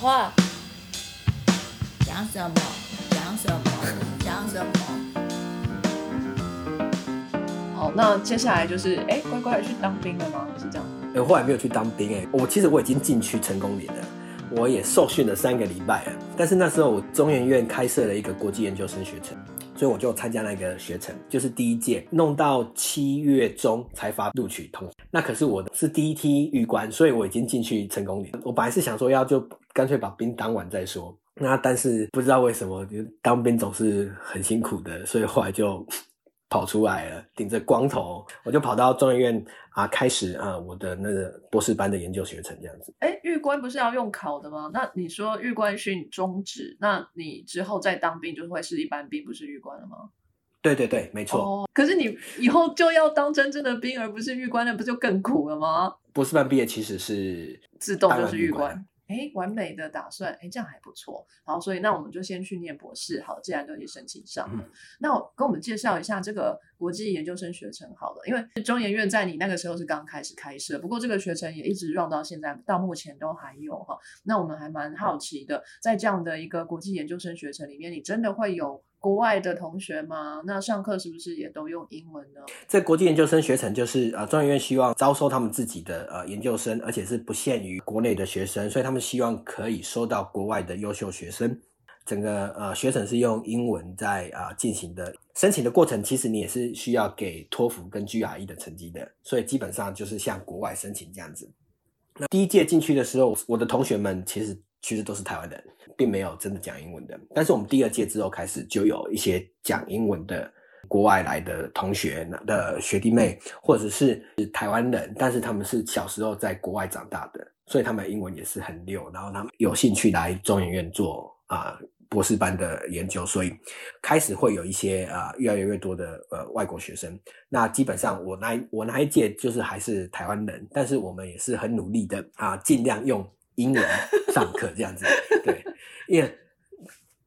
话，讲什么？讲什么？讲什么？好，那接下来就是，哎，乖乖的去当兵了吗？是这样？哎，后来没有去当兵，哎，我其实我已经进去成功连了，我也受训了三个礼拜了。但是那时候我中研院开设了一个国际研究生学程，所以我就参加了一个学程，就是第一届，弄到七月中才发录取通知。那可是我的是第一梯预关，所以我已经进去成功了。我本来是想说要就干脆把兵当完再说，那但是不知道为什么，就当兵总是很辛苦的，所以后来就。跑出来了，顶着光头，我就跑到中研院啊，开始啊我的那个博士班的研究学程这样子。哎，玉官不是要用考的吗？那你说玉官训终止，那你之后再当兵就会是一般兵，不是玉官了吗？对对对，没错。哦，可是你以后就要当真正的兵，而不是玉官，那不就更苦了吗？博士班毕业其实是自动就是玉官。哎，完美的打算，哎，这样还不错。好，所以那我们就先去念博士。好，既然都已经申请上了，那跟我们介绍一下这个国际研究生学程好了。因为中研院在你那个时候是刚开始开设，不过这个学程也一直 run 到现在，到目前都还有哈。那我们还蛮好奇的，在这样的一个国际研究生学程里面，你真的会有？国外的同学吗？那上课是不是也都用英文呢？在国际研究生学程，就是呃，专业院希望招收他们自己的呃研究生，而且是不限于国内的学生，所以他们希望可以收到国外的优秀学生。整个呃学程是用英文在啊进行的，申请的过程其实你也是需要给托福跟 GRE 的成绩的，所以基本上就是向国外申请这样子。那第一届进去的时候，我的同学们其实。其实都是台湾人，并没有真的讲英文的。但是我们第二届之后开始，就有一些讲英文的国外来的同学的学弟妹，或者是台湾人，但是他们是小时候在国外长大的，所以他们英文也是很溜。然后他们有兴趣来中研院做啊博士班的研究，所以开始会有一些啊越来越多的呃外国学生。那基本上我那我那一届就是还是台湾人，但是我们也是很努力的啊，尽量用。英文上课这样子，对，因为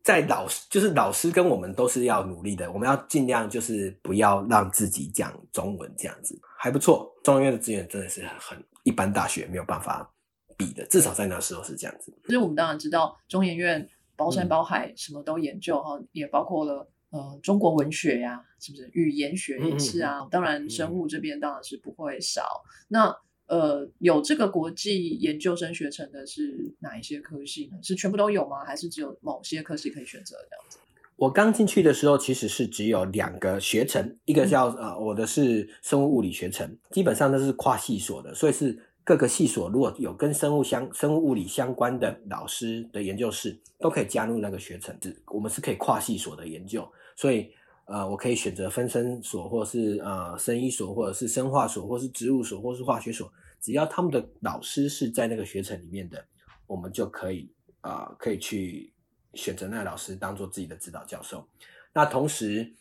在老师就是老师跟我们都是要努力的，我们要尽量就是不要让自己讲中文这样子，还不错。中医院的资源真的是很一般大学没有办法比的，至少在那时候是这样子。其实我们当然知道中研院包山包海什么都研究哈，也包括了呃中国文学呀，是不是语言学也是啊？当然生物这边当然是不会少。那呃，有这个国际研究生学程的是哪一些科系呢？是全部都有吗？还是只有某些科系可以选择这样子？我刚进去的时候，其实是只有两个学程，一个叫呃，我的是生物物理学程，基本上都是跨系所的，所以是各个系所如果有跟生物相、生物物理相关的老师的研究室，都可以加入那个学程。我们是可以跨系所的研究，所以呃，我可以选择分生所，或是呃生医所，或者是生化所，或是植物所，或是化学所。只要他们的老师是在那个学程里面的，我们就可以啊，可以去选择那个老师当做自己的指导教授。那同时，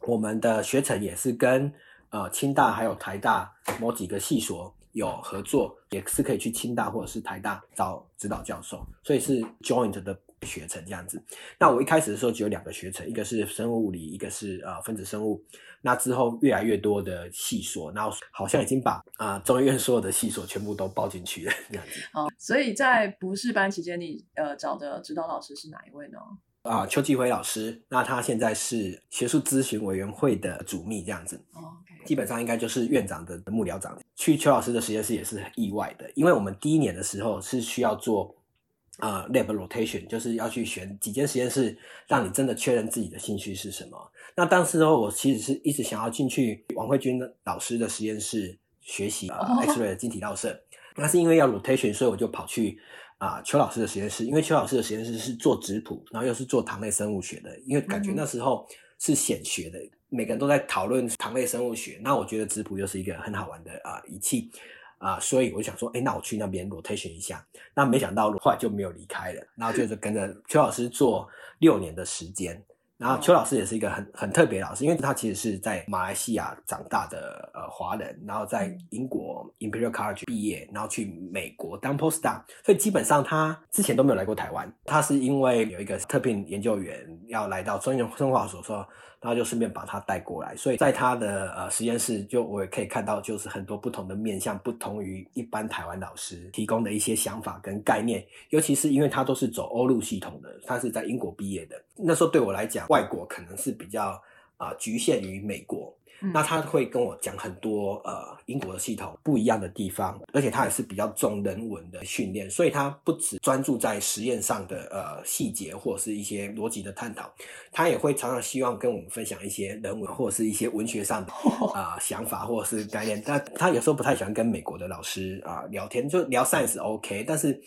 我们的学程也是跟呃清大还有台大某几个系所有合作，也是可以去清大或者是台大找指导教授，所以是 joint 的。学程这样子，那我一开始的时候只有两个学程，一个是生物物理，一个是呃分子生物。那之后越来越多的系所，然后好像已经把啊中医院所有的系所全部都包进去了这样子。好，所以在博士班期间，你呃找的指导老师是哪一位呢？啊，邱继辉老师，那他现在是学术咨询委员会的主秘这样子。哦，基本上应该就是院长的幕僚长。去邱老师的实验室也是很意外的，因为我们第一年的时候是需要做。啊，lab rotation 就是要去选几间实验室，让你真的确认自己的兴趣是什么。那当时候我其实是一直想要进去王慧君老师的实验室学习 X-ray 的晶体绕射。那是因为要 rotation，所以我就跑去啊邱老师的实验室。因为邱老师的实验室是做质谱，然后又是做糖类生物学的。因为感觉那时候是显学的，每个人都在讨论糖类生物学。那我觉得质谱又是一个很好玩的啊仪器。啊，所以我就想说，哎，那我去那边 rotation 一下。那没想到后来就没有离开了，然后就是跟着邱老师做六年的时间。然后邱老师也是一个很很特别的老师，因为他其实是在马来西亚长大的呃华人，然后在英国 Imperial College 毕业，然后去美国当 postdoc，所以基本上他之前都没有来过台湾。他是因为有一个特聘研究员要来到中原生化所说。然后就顺便把他带过来。所以在他的呃实验室，就我也可以看到，就是很多不同的面向，不同于一般台湾老师提供的一些想法跟概念。尤其是因为他都是走欧陆系统的，他是在英国毕业的。那时候对我来讲，外国可能是比较啊、局限于美国。嗯那他会跟我讲很多呃英国的系统不一样的地方，而且他也是比较重人文的训练，所以他不只专注在实验上的呃细节或者是一些逻辑的探讨，他也会常常希望跟我们分享一些人文或者是一些文学上的啊、想法或者是概念。但他有时候不太喜欢跟美国的老师啊、聊天，就聊 science OK，但是。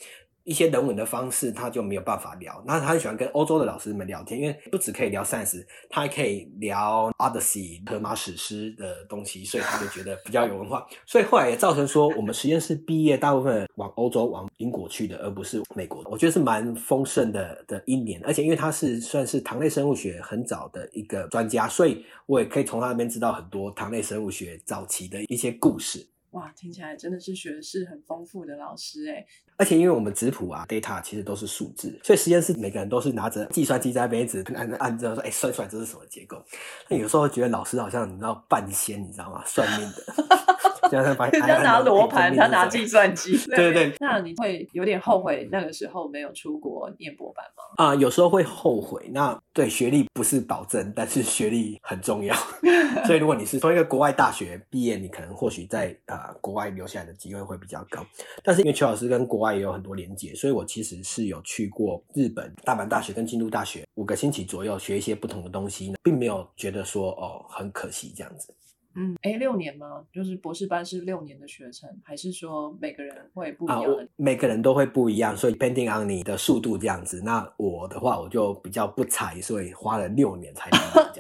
一些人文的方式，他就没有办法聊。那他很喜欢跟欧洲的老师们聊天，因为不只可以聊 science，他还可以聊 Odyssey 荷马史诗的东西，所以他就觉得比较有文化。所以后来也造成说，我们实验室毕业大部分往欧洲、往英国去的，而不是美国。我觉得是蛮丰盛的的一年，而且因为他是算是糖类生物学很早的一个专家，所以我也可以从他那边知道很多糖类生物学早期的一些故事。哇，听起来真的是学识很丰富的老师哎。而且因为我们质谱啊，data 其实都是数字，所以实验室每个人都是拿着计算机在那边一直按按着说，哎、算出来这是什么结构。那有时候觉得老师好像你知道半仙，你知道吗？算命的，就像把 人家拿罗盘，他拿计算。算机。对对对那你会有点后悔那个时候没有出国念博班吗？啊、有时候会后悔。那对学历不是保证，但是学历很重要。所以如果你是从一个国外大学毕业，你可能或许在啊、呃国外留下来的机会会比较高。但是因为邱老师跟国外也有很多连接，所以我其实是有去过日本大阪大学跟京都大学五个星期左右学一些不同的东西，并没有觉得说哦很可惜这样子。嗯，哎，六年吗？就是博士班是六年的学程，还是说每个人会不一啊，样每个人都会不一样，所以 depending on 你的速度这样子。那我的话，我就比较不才，所以花了六年才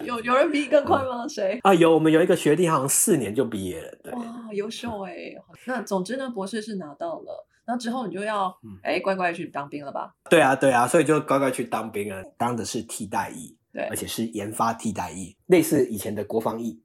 有有人比你更快吗？谁？啊，有我们有一个学弟好像四年就毕业了，对。哇，优秀哎！那总之呢，博士是拿到了，那之后你就要嗯哎乖乖去当兵了吧？对啊，对啊，所以就乖乖去当兵了，当的是替代役，对而且是研发替代役，类似以前的国防役。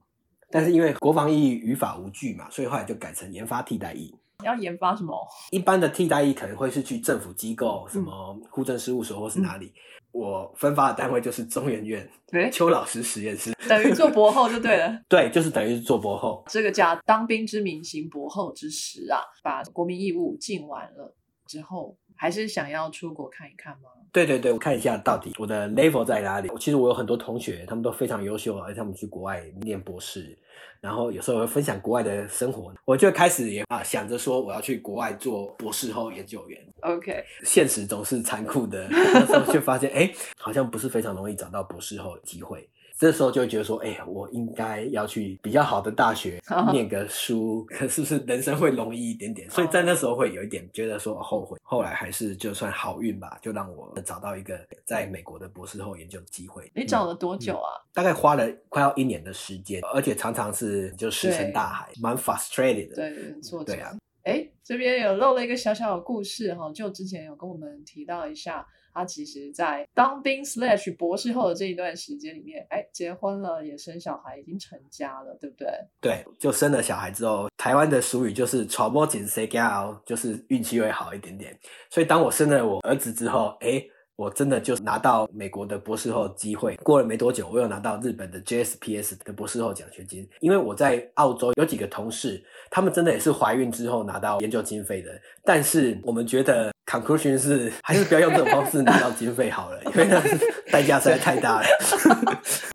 但是因为国防意义于法无据嘛，所以后来就改成研发替代役。要研发什么？一般的替代役可能会是去政府机构，什么户政事务所或是哪里。我分发的单位就是中研院 对，邱老师实验室，等于做博后就对了。对，就是等于是做博后。这个叫当兵之名，行博后之实啊！把国民义务尽完了之后，还是想要出国看一看吗？对对对，我看一下到底我的 level 在哪里。其实我有很多同学，他们都非常优秀，而且他们去国外念博士，然后有时候会分享国外的生活，我就开始也啊想着说我要去国外做博士后研究员。OK，现实总是残酷的，那时候就发现，哎，好像不是非常容易找到博士后的机会。这时候就会觉得说，哎、我应该要去比较好的大学 念个书，可是不是人生会容易一点点？所以在那时候会有一点觉得说后悔。后来还是就算好运吧，就让我找到一个在美国的博士后研究的机会。嗯你找了多久啊？大概花了快要一年的时间，而且常常是就石沉大海，蛮 frustrated 的。对，很挫折。对啊，哎，这边有漏了一个小小的故事哈，就之前有跟我们提到一下，他其实在当兵 slash 博士后的这一段时间里面，哎，结婚了，也生小孩，已经成家了，对不对？对，就生了小孩之后，台湾的俗语就是“传播紧谁家就是运气会好一点点。所以当我生了我儿子之后，诶，我真的就拿到美国的博士后机会。过了没多久，我又拿到日本的 JSPS 的博士后奖学金。因为我在澳洲有几个同事，他们真的也是怀孕之后拿到研究经费的，但是我们觉得 conclusion 是还是不要用这种方式拿到经费好了，因为 代价实在太大了。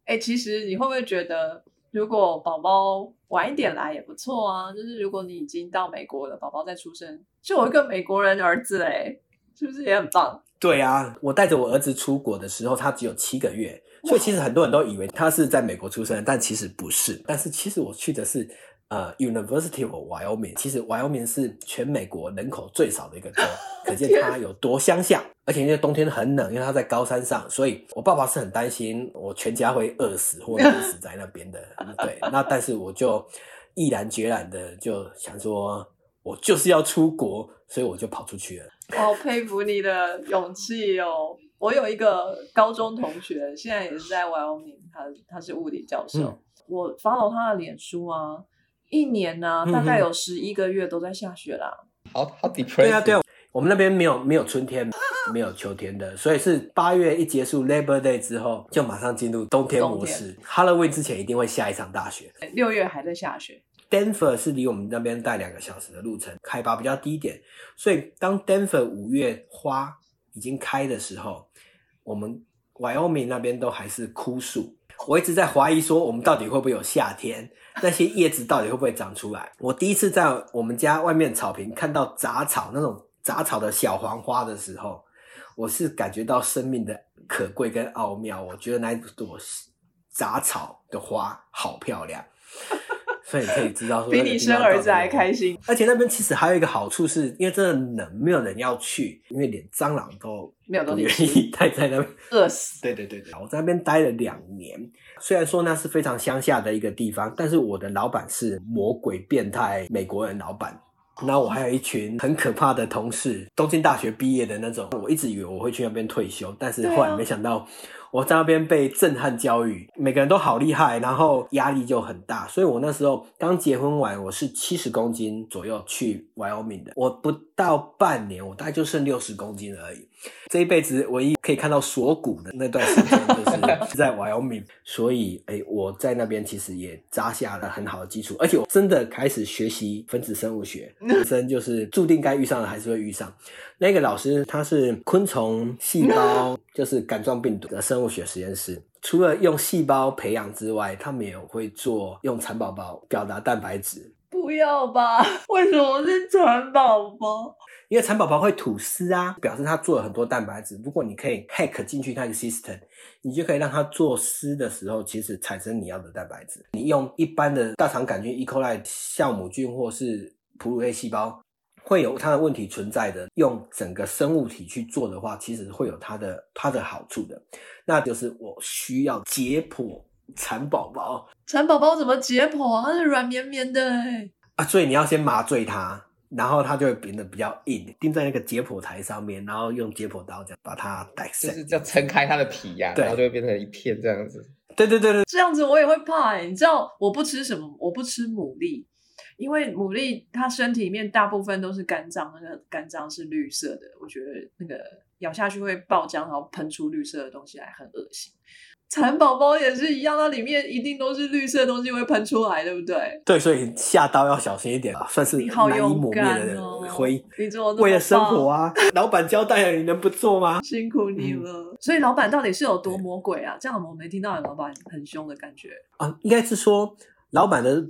哎，其实你会不会觉得，如果宝宝晚一点来也不错啊？就是如果你已经到美国了，宝宝再出生，就有一个美国人儿子，哎，是不是也很棒？对啊，我带着我儿子出国的时候，他只有七个月，所以其实很多人都以为他是在美国出生，但其实不是。但是其实我去的是呃 University of Wyoming，其实 Wyoming 是全美国人口最少的一个州，可见它有多乡下。而且因为冬天很冷，因为它在高山上，所以我爸爸是很担心我全家会饿死或 冷死在那边的。对，那但是我就毅然决然的就想说，我就是要出国，所以我就跑出去了。我好佩服你的勇气哦！我有一个高中同学，现在也是在 Wyoming，他他是物理教授。嗯我 follow 他的脸书啊，一年呢、嗯大概有十一个月都在下雪啦。好好。对啊，对啊，我们那边没有没有春天，没有秋天的，所以是八月一结束 Labor Day 之后，就马上进入冬天模式。Halloween 之前一定会下一场大雪。六月还在下雪。Denver 是离我们那边带两个小时的路程，海拔比较低一点，所以当 Denver 五月花已经开的时候，我们 Wyoming 那边都还是枯树。我一直在怀疑说，我们到底会不会有夏天？那些叶子到底会不会长出来？我第一次在我们家外面草坪看到杂草那种杂草的小黄花的时候，我是感觉到生命的可贵跟奥妙。我觉得那一朵杂草的花好漂亮。所以你可以知道说，比你生儿子还开心。而且那边其实还有一个好处，是因为真的冷，没有人要去，因为连蟑螂都没有不愿意待在那边，饿死。对对对对，我在那边待了两年，虽然说那是非常乡下的一个地方，但是我的老板是魔鬼变态美国人老板。那我还有一群很可怕的同事，东京大学毕业的那种。我一直以为我会去那边退休，但是后来没想到。我在那边被震撼教育，每个人都好厉害，然后压力就很大，所以我那时候刚结婚完，我是七十公斤左右去 Wyoming 的，我不到半年，我大概就剩六十公斤而已。这一辈子唯一可以看到锁骨的那段时间，就是在 Wyoming，所以哎，我在那边其实也扎下了很好的基础，而且我真的开始学习分子生物学，本身就是注定该遇上的还是会遇上。那个老师他是昆虫细胞，就是杆状病毒的生物学实验室。除了用细胞培养之外，他们也会做用蚕宝宝表达蛋白质。不要吧？为什么是蚕宝宝？因为蚕宝宝会吐丝啊，表示它做了很多蛋白质。如果你可以 hack 进去它的 system，你就可以让它做丝的时候，其实产生你要的蛋白质。你用一般的大肠杆菌、E. coli 酵母菌或是哺乳类细胞。会有它的问题存在的，用整个生物体去做的话，其实会有它的它的好处的。那就是我需要解剖蚕宝宝，蚕宝宝怎么解剖啊？它是软绵绵的啊，所以你要先麻醉它，然后它就会变得比较硬，钉在那个解剖台上面，然后用解剖刀这样把它带碎，就是要撑开它的皮呀，然后就会变成一片这样子。对对对对，这样子我也会怕。你知道我不吃什么？我不吃牡蛎。因为牡蛎它身体里面大部分都是肝脏，那个肝脏是绿色的，我觉得那个咬下去会爆浆，然后喷出绿色的东西来，很恶心。蚕宝宝也是一样，它里面一定都是绿色的东西会喷出来，对不对？对，所以下刀要小心一点，算是好难以抹灭的灰。你做为了生活啊，老板交代了，你能不做吗？辛苦你了。所以老板到底是有多魔鬼啊？这样我没听到老板很凶的感觉啊，应该是说老板的。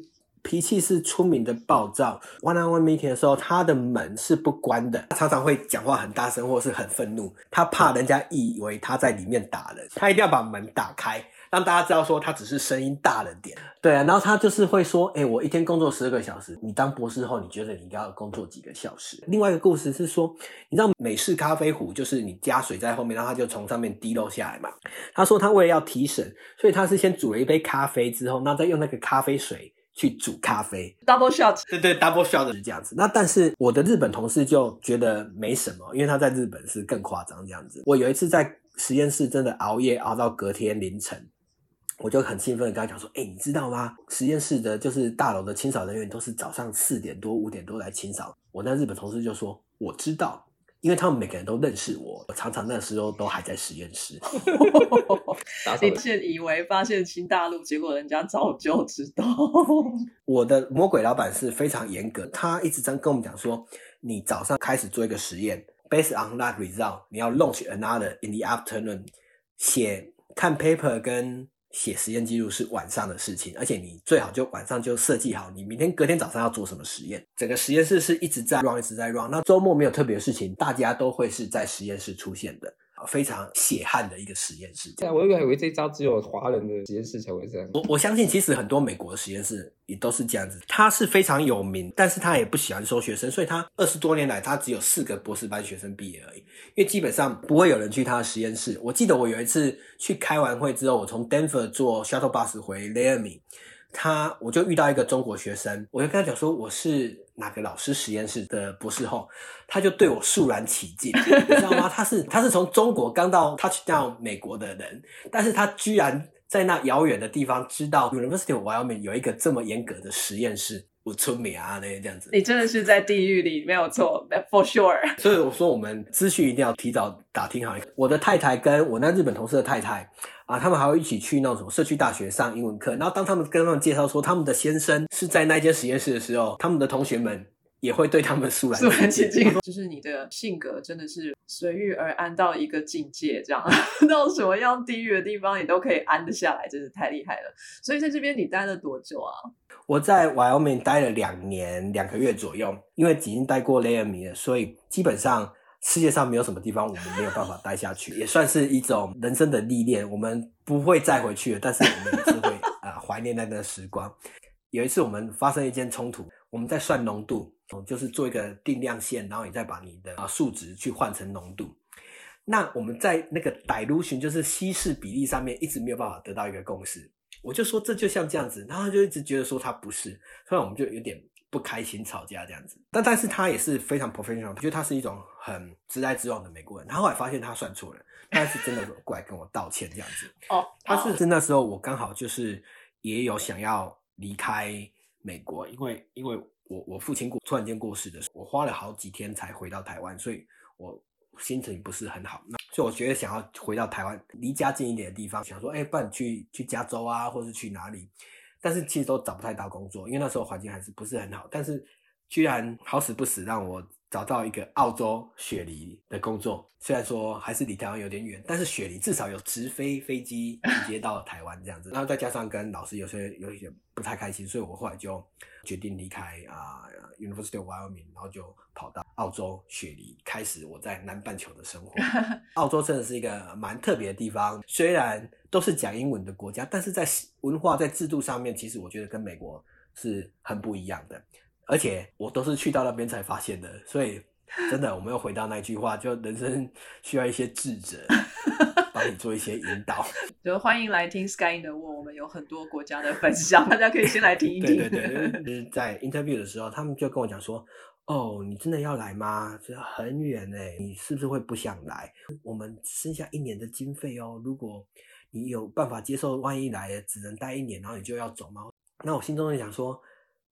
脾气是出名的暴躁。One on one meeting 的时候，他的门是不关的，他常常会讲话很大声，或是很愤怒。他怕人家以为他在里面打人，他一定要把门打开，让大家知道说他只是声音大了点。对啊，然后他就是会说：“哎，我一天工作十二个小时，你当博士后，你觉得你应该要工作几个小时？”另外一个故事是说，你知道美式咖啡壶就是你加水在后面，然后它就从上面滴漏下来嘛。他说他为了要提神，所以他是先煮了一杯咖啡之后，那再用那个咖啡水。去煮咖啡，double shot，对对，double shot 是这样子。那但是我的日本同事就觉得没什么，因为他在日本是更夸张这样子。我有一次在实验室真的熬夜熬到隔天凌晨，我就很兴奋的跟他讲说：“哎，你知道吗？实验室的就是大楼的清扫人员都是早上四点多五点多来清扫。”我那日本同事就说：“我知道。”因为他们每个人都认识我，我常常那时候都还在实验室。你现以为发现新大陆，结果人家早就知道。我的魔鬼老板是非常严格，他一直在跟我们讲说，你早上开始做一个实验，based on that result，你要 launch another in the afternoon，写看 paper 跟。写实验记录是晚上的事情，而且你最好就晚上就设计好，你明天隔天早上要做什么实验。整个实验室是一直在 run，一直在 run。那周末没有特别的事情，大家都会是在实验室出现的。非常血汗的一个实验室。对啊，我以为这招只有华人的实验室才会这样。我我相信，其实很多美国的实验室也都是这样子。他是非常有名，但是他也不喜欢收学生，所以他二十多年来，他只有四个博士班学生毕业而已。因为基本上不会有人去他的实验室。我记得我有一次去开完会之后，我从 Denver 坐 shuttle bus 回 l a m i 他我就遇到一个中国学生，我就跟他讲说我是哪个老师实验室的博士后，他就对我肃然起敬，你知道吗？他是他是从中国刚到 touch down 美国的人，但是他居然在那遥远的地方知道 University of Wyoming 有一个这么严格的实验室。我村民啊那些这样子。你真的是在地狱里，没有错，for sure。所以我说，我们资讯一定要提早打听好。我的太太跟我那日本同事的太太啊，他们还会一起去那种社区大学上英文课。然后当他们跟他们介绍说他们的先生是在那间实验室的时候，他们的同学们也会对他们肃然肃然起敬。就是你的性格真的是随遇而安到一个境界，这样 到什么样地狱的地方你都可以安得下来，真是太厉害了。所以在这边你待了多久啊？我在 Wyoming 待了两年两个月左右，因为已经待过雷尔米了，所以基本上世界上没有什么地方我们没有办法待下去，也算是一种人生的历练。我们不会再回去了，但是我们也是会啊 怀念那段时光。有一次我们发生一件冲突，我们在算浓度，就是做一个定量线，然后你再把你的啊数值去换成浓度。那我们在那个 dilution 就是稀释比例上面一直没有办法得到一个共识。我就说这就像这样子，然后他就一直觉得说他不是，所以我们就有点不开心，吵架这样子。但但是他也是非常 professional，我觉得他是一种很直来直往的美国人。他后来发现他算错了，他是真的过来跟我道歉这样子。哦，他是是那时候我刚好就是也有想要离开美国，因为因为我我父亲过突然间过世的时候，我花了好几天才回到台湾，所以我心情不是很好。那所以我觉得想要回到台湾，离家近一点的地方，想说，哎，不然去去加州啊，或是去哪里？但是其实都找不太到工作，因为那时候环境还是不是很好。但是居然好死不死让我找到一个澳洲雪梨的工作，虽然说还是离台湾有点远，但是雪梨至少有直飞飞机直接到台湾这样子。然后再加上跟老师有些有一点不太开心，所以我后来就决定离开啊。University of Wyoming，然后就跑到澳洲雪梨，开始我在南半球的生活。澳洲真的是一个蛮特别的地方，虽然都是讲英文的国家，但是在文化在制度上面，其实我觉得跟美国是很不一样的。而且我都是去到那边才发现的，所以真的，我们又回到那句话，就人生需要一些智者。帮你做一些引导，就欢迎来听 Sky in the World，我们有很多国家的分享，大家可以先来听一听。对对对，在 interview 的时候，他们就跟我讲说：“哦，你真的要来吗？这很远哎，你是不是会不想来？我们剩下一年的经费哦，如果你有办法接受，万一来只能待一年，然后你就要走吗？”那我心中就想说。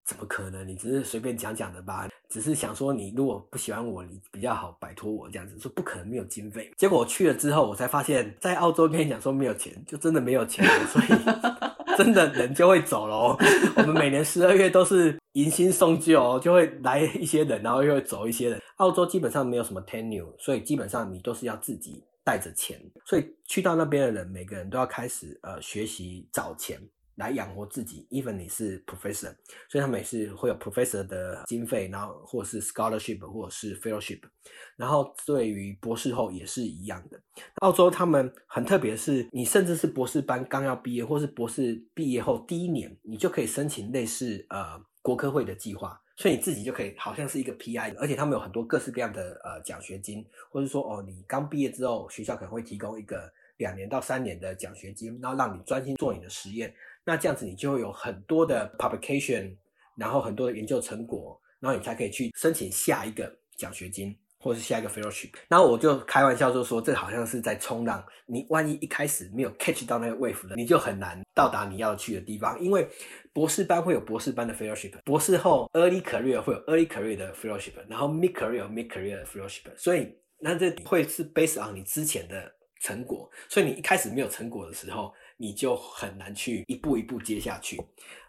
怎么可能？你只是随便讲讲的吧？只是想说你如果不喜欢我，你比较好摆脱我这样子。说不可能没有经费。结果我去了之后，我才发现，在澳洲跟你讲说没有钱，就真的没有钱。所以 真的人就会走喽。我们每年十二月都是迎新送旧，就会来一些人，然后又会走一些人。澳洲基本上没有什么 tenure，所以基本上你都是要自己带着钱。所以去到那边的人，每个人都要开始呃学习找钱。来养活自己，even 你是 professor，所以他们也是会有 professor 的经费，然后或者是 scholarship 或者是 fellowship，然后对于博士后也是一样的。澳洲他们很特别，是你甚至是博士班刚要毕业，或是博士毕业后第一年，你就可以申请类似呃国科会的计划，所以你自己就可以好像是一个 PI，而且他们有很多各式各样的呃奖学金，或者说哦你刚毕业之后，学校可能会提供一个两年到三年的奖学金，然后让你专心做你的实验。那这样子你就会有很多的 publication，然后很多的研究成果，然后你才可以去申请下一个奖学金，或者是下一个 fellowship。然后我就开玩笑就说，这好像是在冲浪，你万一一开始没有 catch 到那个 wave 了，你就很难到达你要去的地方。因为博士班会有博士班的 fellowship，博士后 early career 会有 early career 的 fellowship，然后 mid career mid career 的 fellowship。所以那这会是 based on 你之前的成果，所以你一开始没有成果的时候。你就很难去一步一步接下去，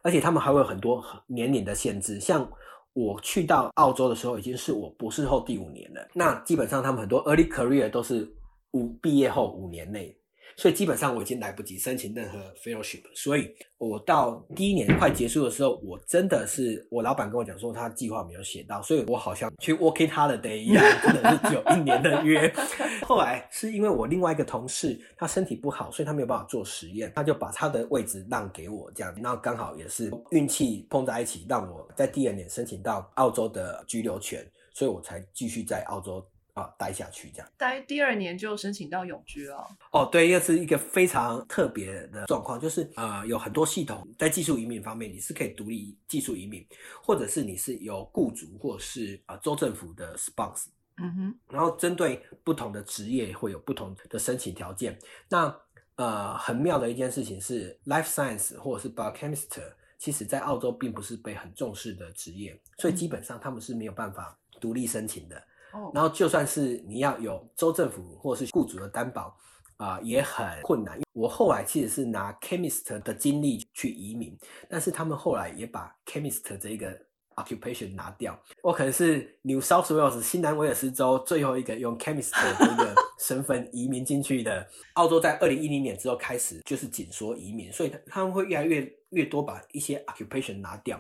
而且他们还会有很多年龄的限制。像我去到澳洲的时候，已经是我博士后第五年了。那基本上他们很多 early career 都是五毕业后五年内。所以基本上我已经来不及申请任何 fellowship，所以我到第一年快结束的时候，我真的是我老板跟我讲说他计划没有写到，所以我好像去 working holiday 一样，真的是只有一年的约。后来是因为我另外一个同事他身体不好，所以他没有办法做实验，他就把他的位置让给我这样，那刚好也是运气碰在一起，让我在第二年申请到澳洲的居留权，所以我才继续在澳洲。啊，待下去这样，待第二年就申请到永居了。哦，对，又是一个非常特别的状况，就是呃，有很多系统在技术移民方面，你是可以独立技术移民，或者是你是有雇主或是啊州政府的 sponsor。嗯哼，然后针对不同的职业会有不同的申请条件。那呃，很妙的一件事情是，life science 或者是 biochemist。其实在澳洲并不是被很重视的职业，所以基本上他们是没有办法独立申请的。然后就算是你要有州政府或是雇主的担保，啊、也很困难。我后来其实是拿 chemist 的经历去移民，但是他们后来也把 chemist 这一个 occupation 拿掉。我可能是 New South Wales 新南威尔士州最后一个用 chemist 的这个身份移民进去的。澳洲在二零一零年之后开始就是紧缩移民，所以他们会越来越越多把一些 occupation 拿掉。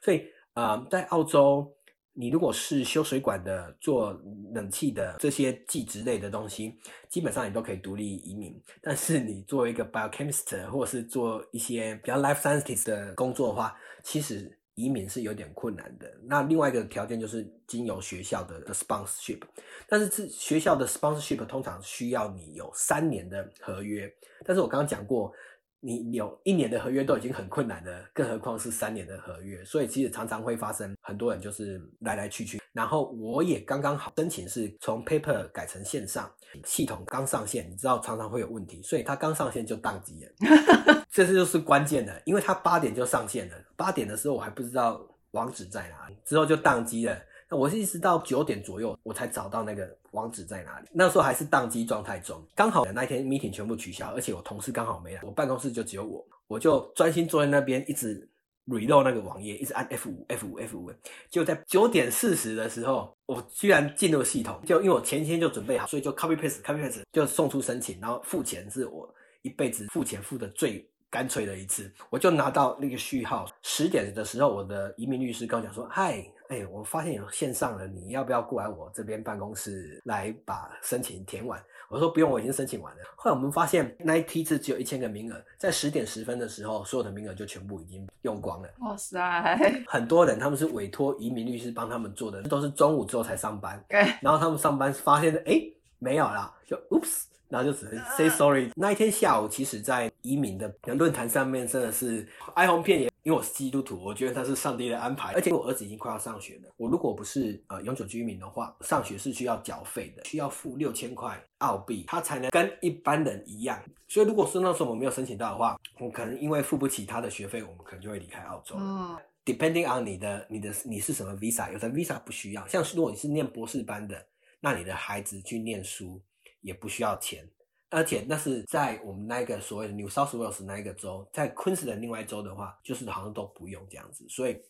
所以呃，在澳洲，你如果是修水管的、做冷气的这些技职类的东西，基本上你都可以独立移民。但是你作为一个 biochemist 或者是做一些比较 life scientist 的工作的话，其实移民是有点困难的。那另外一个条件就是经由学校的的 sponsorship，但是这学校的 sponsorship 通常需要你有三年的合约。但是我刚刚讲过，你有一年的合约都已经很困难了，更何况是三年的合约。所以其实常常会发生很多人就是来来去去。然后我也刚刚好申请是从 paper 改成线上，系统刚上线，你知道常常会有问题，所以它刚上线就宕机了。这就是关键的，因为它八点就上线了，八点的时候我还不知道网址在哪里，之后就宕机了。那我是一直到九点左右我才找到那个网址在哪里，那时候还是宕机状态中。刚好那天 meeting 全部取消，而且我同事刚好没来，我办公室就只有我，我就专心坐在那边一直 reload 那个网页，一直按 F 五 F 五 F 五。就在九点四十的时候，我居然进入系统，就因为我前一天就准备好，所以就 copy paste copy paste 就送出申请，然后付钱是我一辈子付钱付的最。干脆的一次，我就拿到那个序号。十点的时候，我的移民律师跟我讲说：“嗨，哎，我发现有线上了，你要不要过来我这边办公室来把申请填完？”我说：“不用，我已经申请完了。”后来我们发现那一批次只有一千个名额，在十点十分的时候，所有的名额就全部已经用光了。哇塞，很多人他们是委托移民律师帮他们做的，都是中午之后才上班，哎，然后他们上班发现哎没有啦，就 oops。然后就只能 say sorry。那一天下午，其实，在移民的论坛上面，真的是哀鸿遍野。因为我是基督徒，我觉得他是上帝的安排。而且我儿子已经快要上学了，我如果不是呃永久居民的话，上学是需要缴费的，需要付六千块澳币，他才能跟一般人一样。所以如果是那时候我没有申请到的话，我可能因为付不起他的学费，我们可能就会离开澳洲。嗯，Depending on 你的你的你是什么 visa，有的 visa 不需要，像如果你是念博士班的，那你的孩子去念书也不需要钱。而且那是在我们那个所谓的 New South Wales 那一个州，在 Queensland 另外一州的话，就是好像都不用这样子，所以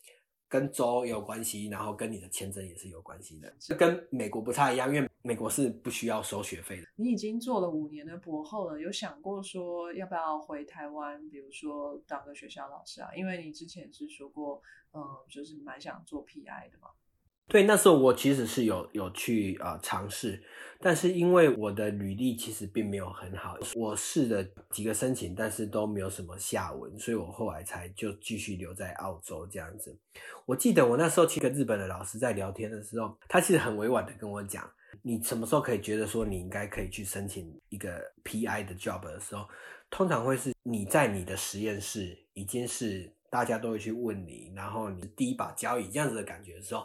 跟州也有关系，然后跟你的签证也是有关系的。这跟美国不太一样，因为美国是不需要收学费的。你已经做了五年的博后了，有想过说要不要回台湾，比如说当个学校老师啊？因为你之前是说过，嗯，就是蛮想做 PI 的嘛。对，那时候我其实是有有去啊尝试，但是因为我的履历其实并没有很好，我试了几个申请，但是都没有什么下文，所以我后来才就继续留在澳洲这样子。我记得我那时候去跟日本的老师在聊天的时候，他其实很委婉的跟我讲，你什么时候可以觉得说你应该可以去申请一个 PI 的 job 的时候，通常会是你在你的实验室已经是大家都会去问你，然后你第一把交椅这样子的感觉的时候。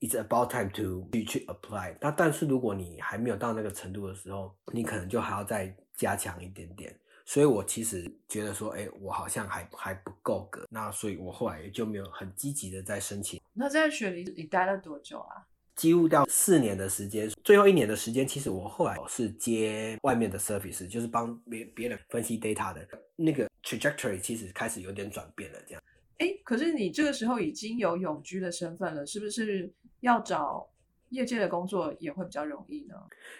It's about time to 去去 apply。那但是如果你还没有到那个程度的时候，你可能就还要再加强一点点。所以我其实觉得说，哎、我好像还还不够格。那所以我后来也就没有很积极的在申请。那在雪梨你待了多久啊？几乎到四年的时间，最后一年的时间，其实我后来是接外面的 service，就是帮别别人分析 data 的那个 trajectory，其实开始有点转变了，这样。哎，可是你这个时候已经有永居的身份了，是不是要找业界的工作也会比较容易呢？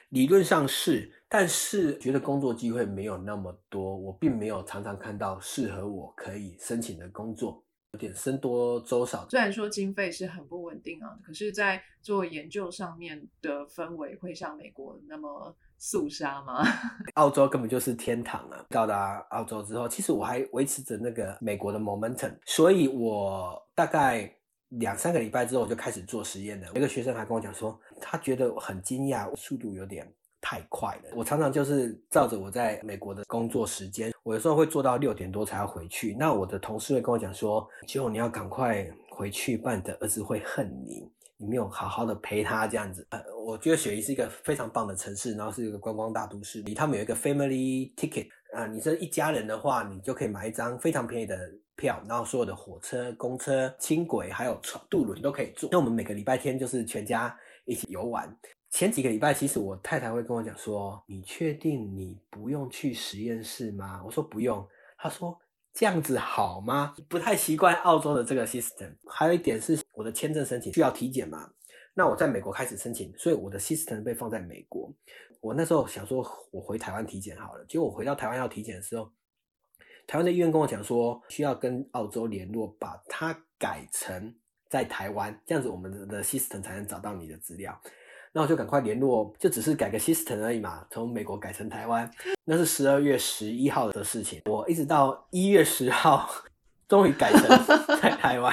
理论上是，但是觉得工作机会没有那么多，我并没有常常看到适合我可以申请的工作，有点僧多粥少。虽然说经费是很不稳定啊，可是，在做研究上面的氛围会像美国那么肃杀吗？澳洲根本就是天堂啊！到达澳洲之后，其实我还维持着那个美国的 momentum，所以我大概两三个礼拜之后我就开始做实验了。一个学生还跟我讲说，他觉得很惊讶，速度有点太快了。我常常就是照着我在美国的工作时间，我有时候会做到六点多才要回去。那我的同事会跟我讲说，就你要赶快回去，不然你的儿子会恨你。你没有好好的陪他这样子，呃，我觉得雪梨是一个非常棒的城市，然后是一个观光大都市，里他们有一个 family ticket，啊，你这一家人的话，你就可以买一张非常便宜的票，然后所有的火车、公车、轻轨还有船渡轮都可以坐。那我们每个礼拜天就是全家一起游玩。前几个礼拜，其实我太太会跟我讲说：“你确定你不用去实验室吗？”我说：“不用。”她说：“这样子好吗？”不太习惯澳洲的这个 system。还有一点是，我的签证申请需要体检嘛？那我在美国开始申请，所以我的 system 被放在美国。我那时候想说，我回台湾体检好了。结果我回到台湾要体检的时候，台湾的医院跟我讲说，需要跟澳洲联络，把它改成在台湾，这样子我们的 system 才能找到你的资料。那我就赶快联络，就只是改个 system 而已嘛，从美国改成台湾，那是十二月十一号的事情。我一直到一月十号，终于改成在台湾。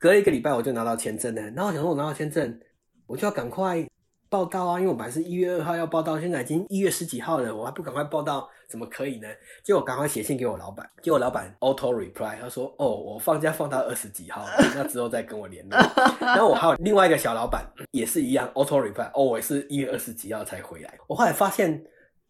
隔了一个礼拜，我就拿到签证了。然后我想说，我拿到签证，我就要赶快报道啊，因为我本来是一月二号要报道，现在已经一月十几号了，我还不赶快报道，怎么可以呢？结果赶快写信给我老板，结果老板 auto reply，他说：“哦，我放假放到二十几号，那之后再跟我联络。”然后我还有另外一个小老板也是一样 auto reply，哦，我是一月二十几号才回来。我后来发现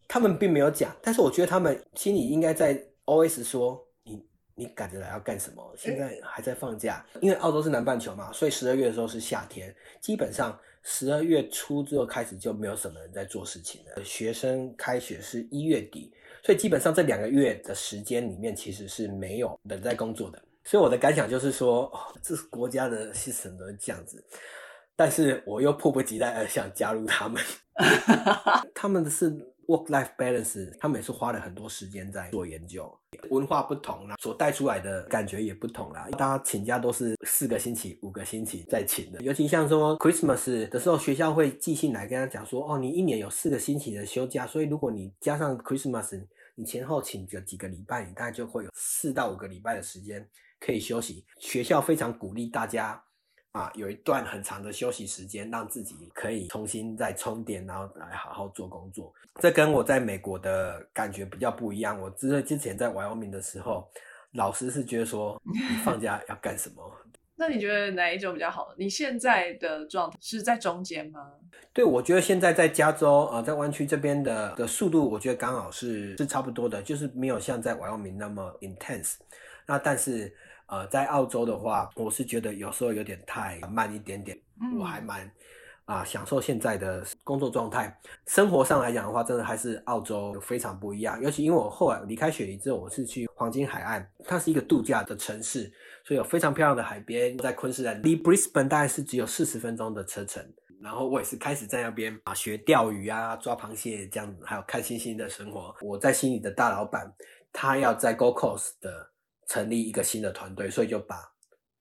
他们并没有讲，但是我觉得他们心里应该在 OS 说：“你你赶着来要干什么？现在还在放假，因为澳洲是南半球嘛，所以十二月的时候是夏天，基本上。”十二月初之后开始就没有什么人在做事情了。学生开学是一月底，所以基本上这两个月的时间里面其实是没有人在工作的。所以我的感想就是说，这是国家的系统都这样子，但是我又迫不及待的想加入他们。他们的是。Work-life balance，他们也是花了很多时间在做研究。文化不同啦，所带出来的感觉也不同啦。大家请假都是四个星期、五个星期在请的。尤其像说 Christmas 的时候，学校会寄信来跟他讲说：“哦，你一年有四个星期的休假，所以如果你加上 Christmas，你前后请个几个礼拜，你大概就会有四到五个礼拜的时间可以休息。”学校非常鼓励大家。啊，有一段很长的休息时间，让自己可以重新再充电，然后来好好做工作。这跟我在美国的感觉比较不一样。我之之前在 Wyoming 的时候，老师是觉得说，你放假要干什么？那你觉得哪一种比较好？你现在的状态是在中间吗？对，我觉得现在在加州，呃，在湾区这边的的速度，我觉得刚好是是差不多的，就是没有像在 Wyoming 那么 intense。那但是。呃，在澳洲的话，我是觉得有时候有点太慢一点点。我还蛮啊享受现在的工作状态。生活上来讲的话，真的还是澳洲非常不一样。尤其因为我后来离开雪梨之后，我是去黄金海岸，它是一个度假的城市，所以有非常漂亮的海边。在昆士兰离 Brisbane 大概是只有四十分钟的车程。然后我也是开始在那边啊学钓鱼啊、抓螃蟹这样子，还有看星星的生活。我在悉尼的大老板，他要在 Gold Coast 的。成立一个新的团队，所以就把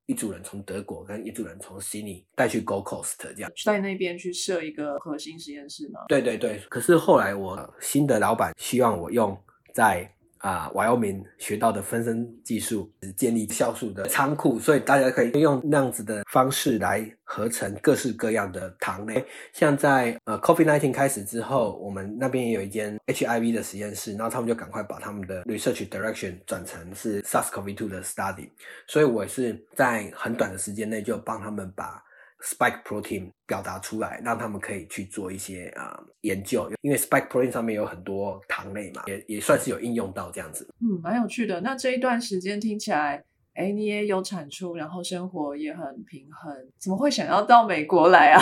一组人从德国跟一组人从悉尼带去 Go Coast 这样，在那边去设一个核心实验室吗？对对对。可是后来我新的老板希望我用在。啊，Wyoming 学到的分身技术，建立酵素的仓库，所以大家可以用那样子的方式来合成各式各样的糖类。像在呃 COVID-19 开始之后，我们那边也有一间 HIV 的实验室，然后他们就赶快把他们的 research direction 转成是 SARS-CoV-2 的 study，所以我是在很短的时间内就帮他们把。Spike protein 表达出来，让他们可以去做一些啊研究，因为 Spike protein 上面有很多糖类嘛，也也算是有应用到这样子。嗯，蛮有趣的。那这一段时间听起来，哎，你也有产出，然后生活也很平衡，怎么会想要到美国来啊？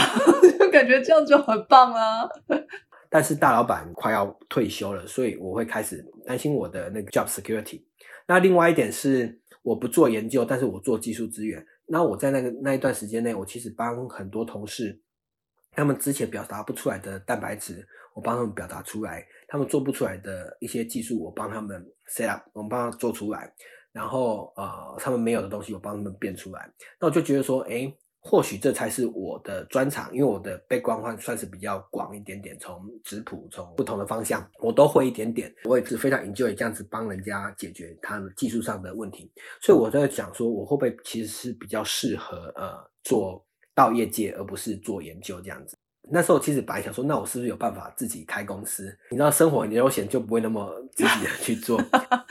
就 感觉这样就很棒啊。但是大老板快要退休了，所以我会开始担心我的那个 job security。那另外一点是，我不做研究，但是我做技术资源。那我在那个那一段时间内，我其实帮很多同事，他们之前表达不出来的蛋白质，我帮他们表达出来；他们做不出来的一些技术，我帮他们 set up，我们帮他做出来。然后呃，他们没有的东西，我帮他们变出来。那我就觉得说，哎。或许这才是我的专长，因为我的背光换算是比较广一点点，从质谱从不同的方向我都会一点点，我也是非常 enjoy 这样子帮人家解决他的技术上的问题，所以我在想说，我会不会其实是比较适合呃做到业界，而不是做研究这样子。那时候其实本来想说，那我是不是有办法自己开公司？你知道生活很悠闲，就不会那么积极的去做，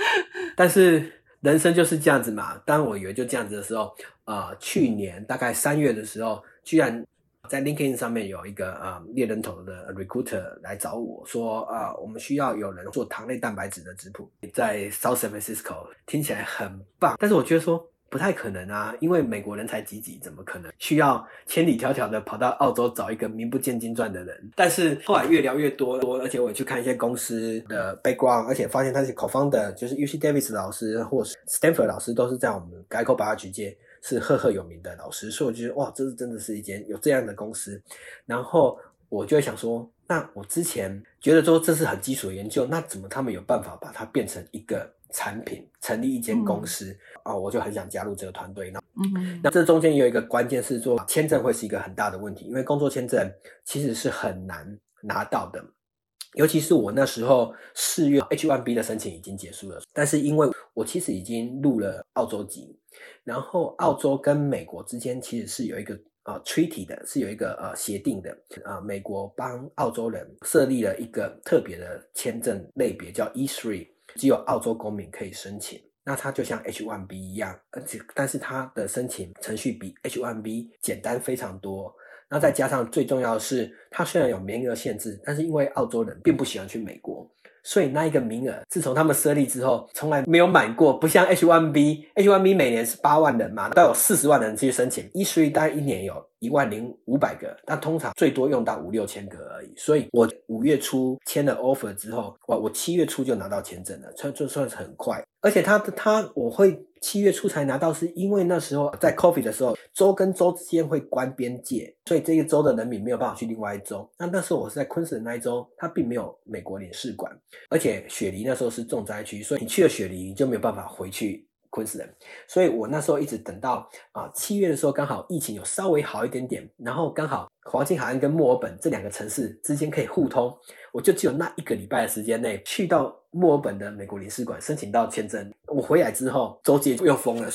但是。人生就是这样子嘛。当我以为就这样子的时候，啊，去年大概三月的时候，居然在 LinkedIn 上面有一个啊猎人头的 recruiter 来找我说啊、我们需要有人做糖类蛋白质的质谱，在 South San Francisco 听起来很棒，但是我觉得说。不太可能啊，因为美国人才济济，怎么可能需要千里迢迢的跑到澳洲找一个名不见经传的人？但是后来越聊越多，多，而且我也去看一些公司的 background，而且发现他是 co-founder，就是 UC Davis 老师或是 Stanford 老师，都是在我们 Geico 八局界是赫赫有名的老师，所以我觉得哇，这是真的是一间有这样的公司。然后我就会想说，那我之前觉得说这是很基础的研究，那怎么他们有办法把它变成一个产品，成立一间公司？啊、我就很想加入这个团队。那嗯那这中间也有一个关键是说，签证会是一个很大的问题，因为工作签证其实是很难拿到的。尤其是我那时候四月 H1B 的申请已经结束了，但是因为我其实已经入了澳洲籍，然后澳洲跟美国之间其实是有一个啊 treaty 的，是有一个呃协定的。啊，美国帮澳洲人设立了一个特别的签证类别，叫 E3，只有澳洲公民可以申请。那它就像 H1B 一样，而且但是它的申请程序比 H1B 简单非常多。那再加上最重要的是，它虽然有名额限制，但是因为澳洲人并不喜欢去美国，所以那一个名额自从他们设立之后，从来没有满过。不像 H1B，H1B 每年是八万人嘛，都有四十万人去申请，E3 大概一年有一万零五百个，但通常最多用到五六千个而已。所以我五月初签了 offer 之后，我我七月初就拿到签证了，这这算是很快。而且他的他我会七月初才拿到，是因为那时候在 COVID 的时候，州跟州之间会关边界，所以这个州的人民没有办法去另外一州。那那时候我是在昆士兰那一州，它并没有美国领事馆，而且雪梨那时候是重灾区，所以你去了雪梨你就没有办法回去昆士兰。所以我那时候一直等到啊七月的时候，刚好疫情有稍微好一点点，然后刚好黄金海岸跟墨尔本这两个城市之间可以互通，我就只有那一个礼拜的时间内去到墨尔本的美国领事馆申请到签证。我回来之后，州界又封了。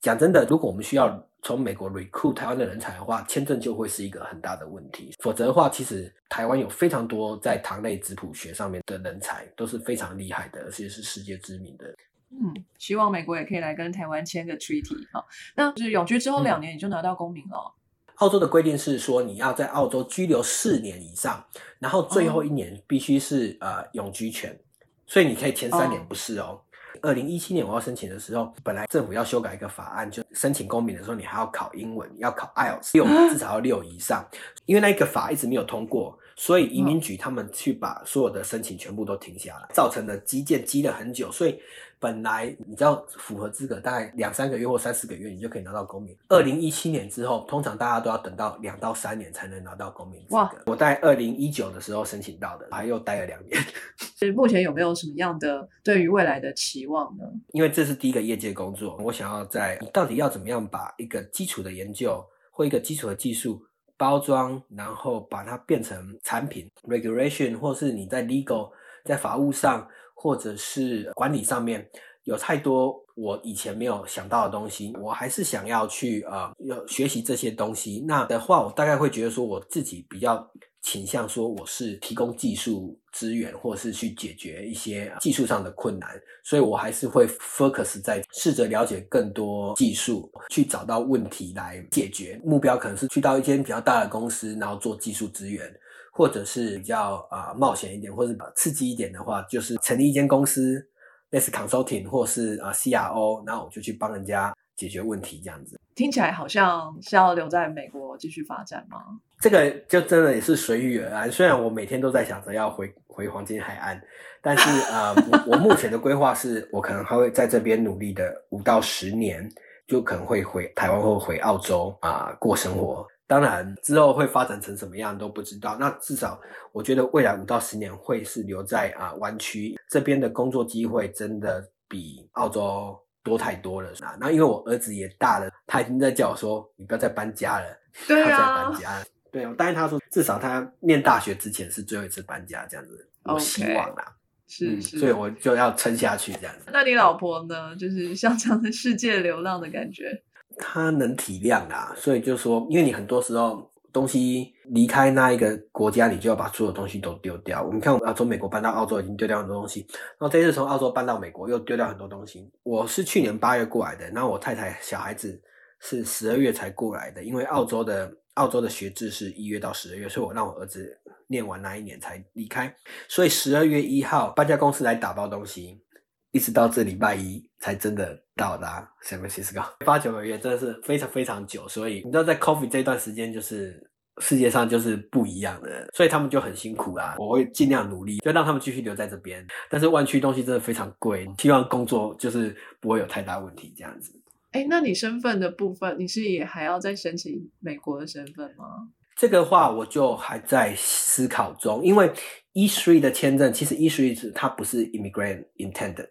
讲真的，如果我们需要从美国 recruit 台湾的人才的话，签证就会是一个很大的问题。否则的话，其实台湾有非常多在糖类质谱学上面的人才都是非常厉害的，而且是世界知名的。嗯，希望美国也可以来跟台湾签个 treaty 哈。那就是永居之后两年你就拿到公民了。澳洲的规定是说，你要在澳洲居留四年以上，然后最后一年必须是、呃永居权，所以你可以前三年哦不是哦。二零一七年我要申请的时候，本来政府要修改一个法案，就申请公民的时候，你还要考英文，要考 IELTS 六，至少要六以上。因为那个法一直没有通过，所以移民局他们去把所有的申请全部都停下来，造成了积建积了很久，所以本来你只要符合资格，大概两三个月或三四个月，你就可以拿到公民。二零一七年之后，通常大家都要等到两到三年才能拿到公民资哇格。我在二零一九的时候申请到的，还又待了两年。就是目前有没有什么样的对于未来的期望呢？因为这是第一个业界工作，我想要在你到底要怎么样把一个基础的研究或一个基础的技术包装，然后把它变成产品 regulation，或是你在 legal 在法务上或者是管理上面有太多我以前没有想到的东西，我还是想要去呃要学习这些东西。那的话，我大概会觉得说我自己比较倾向说我是提供技术资源，或是去解决一些技术上的困难，所以我还是会 focus 在试着了解更多技术，去找到问题来解决。目标可能是去到一间比较大的公司，然后做技术资源。或者是比较啊、呃冒险一点，或者是刺激一点的话，就是成立一间公司，类似 consulting 或是啊、呃 CRO，然后我就去帮人家解决问题这样子。听起来好像是要留在美国继续发展吗？这个就真的也是随遇而安。虽然我每天都在想着要回回黄金海岸，但是呃，我我目前的规划是我可能还会在这边努力的五到十年，就可能会回台湾或回澳洲啊、过生活。当然之后会发展成什么样都不知道。那至少我觉得未来五到十年会是留在啊、湾区这边的工作机会，真的比澳洲多太多了。那那因为我儿子也大了，他已经在叫我说你不要再搬家了。对他在啊搬，家。对，我答应他说，至少他念大学之前是最后一次搬家，这样子。我希望啦，嗯是是。所以我就要撑下去，这样子。那你老婆呢？就是像这样的世界流浪的感觉。他能体谅啦，所以就说，因为你很多时候东西离开那一个国家，你就要把所有东西都丢掉。我们看，我们要，从美国搬到澳洲已经丢掉很多东西，然后这次从澳洲搬到美国又丢掉很多东西。我是去年八月过来的，然后我太太、小孩子是十二月才过来的，因为澳洲的澳洲的学制是一月到十二月，所以我让我儿子念完那一年才离开，所以十二月一号搬家公司来打包东西，一直到这礼拜一才真的到达 San Francisco，八九个月真的是非常非常久，所以你知道在 Coffee 这段时间就是。世界上就是不一样的，所以他们就很辛苦啦。我会尽量努力，就让他们继续留在这边。但是湾区东西真的非常贵，希望工作就是不会有太大问题这样子。哎，那你身份的部分，你是也还要再申请美国的身份吗？这个话我就还在思考中，因为 E three 的签证其实 E three 是它不是 immigrant intended。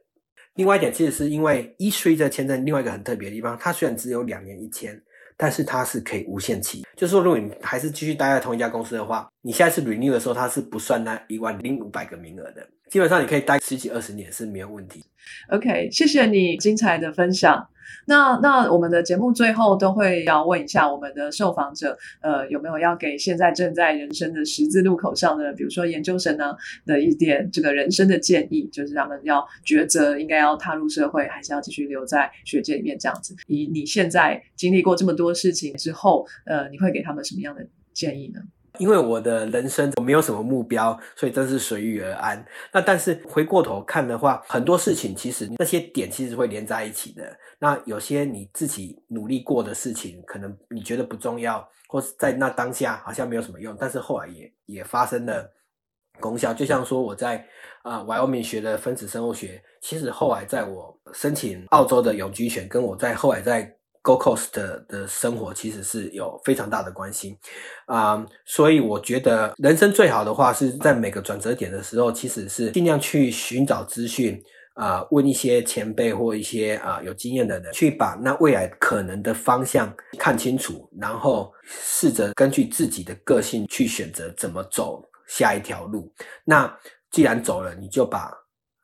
另外一点，其实是因为 E three 这签证另外一个很特别的地方，它虽然只有两年一签。但是它是可以无限期，就是说，如果你还是继续待在同一家公司的话，你下一次 renew 的时候，它是不算那一万零五百个名额的，基本上你可以待十几二十年是没有问题。OK，谢谢你精彩的分享。那那我们的节目最后都会要问一下我们的受访者，呃，有没有要给现在正在人生的十字路口上的，比如说研究生呢的一点这个人生的建议，就是他们要抉择应该要踏入社会，还是要继续留在学界里面这样子。以你现在经历过这么多事情之后，呃，你会给他们什么样的建议呢？因为我的人生我没有什么目标，所以真是随遇而安。那但是回过头看的话，很多事情其实那些点其实会连在一起的。那有些你自己努力过的事情，可能你觉得不重要，或是在那当下好像没有什么用，但是后来也也发生了功效。就像说我在啊 yomi 学的分子生物学，其实后来在我申请澳洲的永居权，跟我在后来在 Go Coast 的的生活其实是有非常大的关系啊、嗯，所以我觉得人生最好的话是在每个转折点的时候，其实是尽量去寻找资讯啊、呃，问一些前辈或一些啊、有经验的人，去把那未来可能的方向看清楚，然后试着根据自己的个性去选择怎么走下一条路。那既然走了，你就把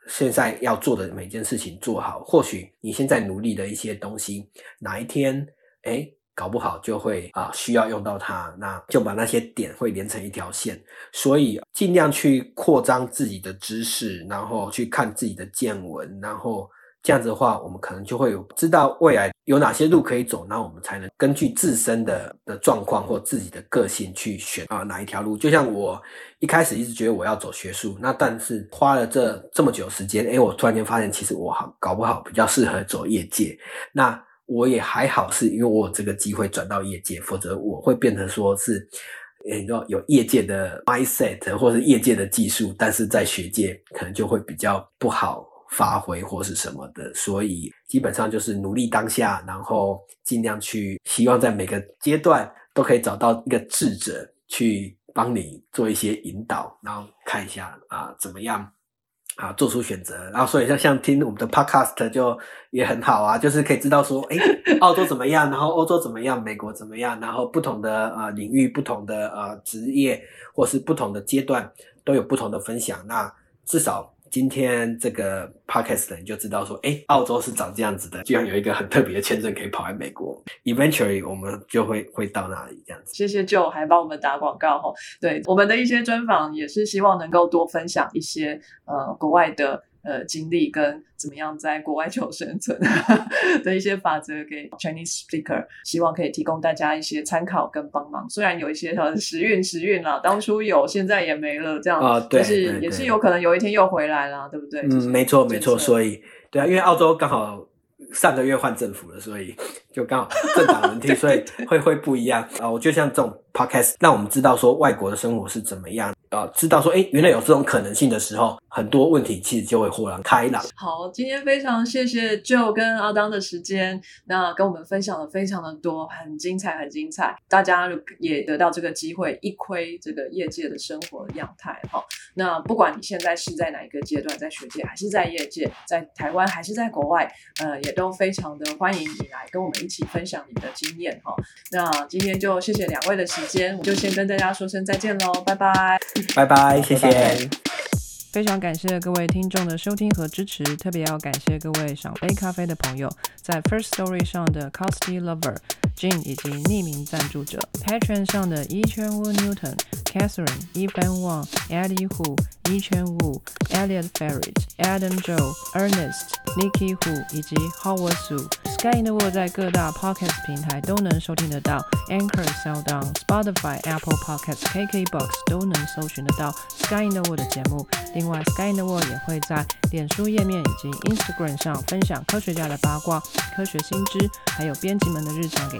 现在要做的每件事情做好，或许你现在努力的一些东西，哪一天哎搞不好就会啊需要用到它，那就把那些点会连成一条线，所以尽量去扩张自己的知识，然后去看自己的见闻，然后这样子的话，我们可能就会有知道未来有哪些路可以走，那我们才能根据自身的的状况或自己的个性去选啊哪一条路。就像我一开始一直觉得我要走学术，那但是花了这这么久时间，诶，我突然间发现其实我好搞不好比较适合走业界。那我也还好，是因为我有这个机会转到业界，否则我会变成说是。你知道有业界的 mindset 或是业界的技术，但是在学界可能就会比较不好发挥或是什么的，所以基本上就是努力当下，然后尽量去，希望在每个阶段都可以找到一个智者去帮你做一些引导，然后看一下啊怎么样啊做出选择，然后所以像像听我们的 podcast 就也很好啊，就是可以知道说，哎，澳洲怎么样，然后欧洲怎么样，美国怎么样，然后不同的呃领域、不同的呃职业或是不同的阶段都有不同的分享，那至少。今天这个 podcast 的人就知道说，哎，澳洲是长这样子的，居然有一个很特别的签证可以跑来美国。Eventually，我们就会会到那里这样子。谢谢 Joe 还帮我们打广告哈。对我们的一些专访也是希望能够多分享一些呃国外的呃经历跟怎么样在国外求生存 的一些法则给 Chinese speaker，希望可以提供大家一些参考跟帮忙。虽然有一些呃时运时运啦，当初有，现在也没了，这样啊，对，但是也是有可能有一天又回来啦，对不对？嗯，没错没错。所以对啊，因为澳洲刚好上个月换政府了，所以就刚好政党轮替，所以会会不一样啊。我就像这种 podcast，让我们知道说外国的生活是怎么样。啊，知道说，哎，原来有这种可能性的时候，很多问题其实就会豁然开朗。好，今天非常谢谢 Joe 跟阿当的时间，那跟我们分享了非常的多，很精彩，很精彩。大家也得到这个机会，一窥这个业界的生活样态。哈，那不管你现在是在哪一个阶段，在学界还是在业界，在台湾还是在国外，呃，也都非常的欢迎你来跟我们一起分享你的经验。哈，那今天就谢谢两位的时间，我就先跟大家说声再见喽，拜拜。拜拜，谢谢。非常感谢各位听众的收听和支持，特别要感谢各位赏杯咖啡的朋友，在 First Story 上的 Costy Lover、Jane 以及匿名赞助者 Patron 上的 E Chen Wu Newton、Catherine、Evan Wang、Eddie Hu、一圈 Wu、Elliot Ferret、Adam Joe、Ernest、Nikki Hu 以及 Howard Su。Sky in the World 在各大 Podcast 平台都能收听得到，Anchor、SoundOn、Spotify、Apple Podcasts、KKBox 都能搜寻得到 Sky in the World 的节目。另外，Sky in the World 也会在脸书页面以及 Instagram 上分享科学家的八卦、科学新知，还有编辑们的日常给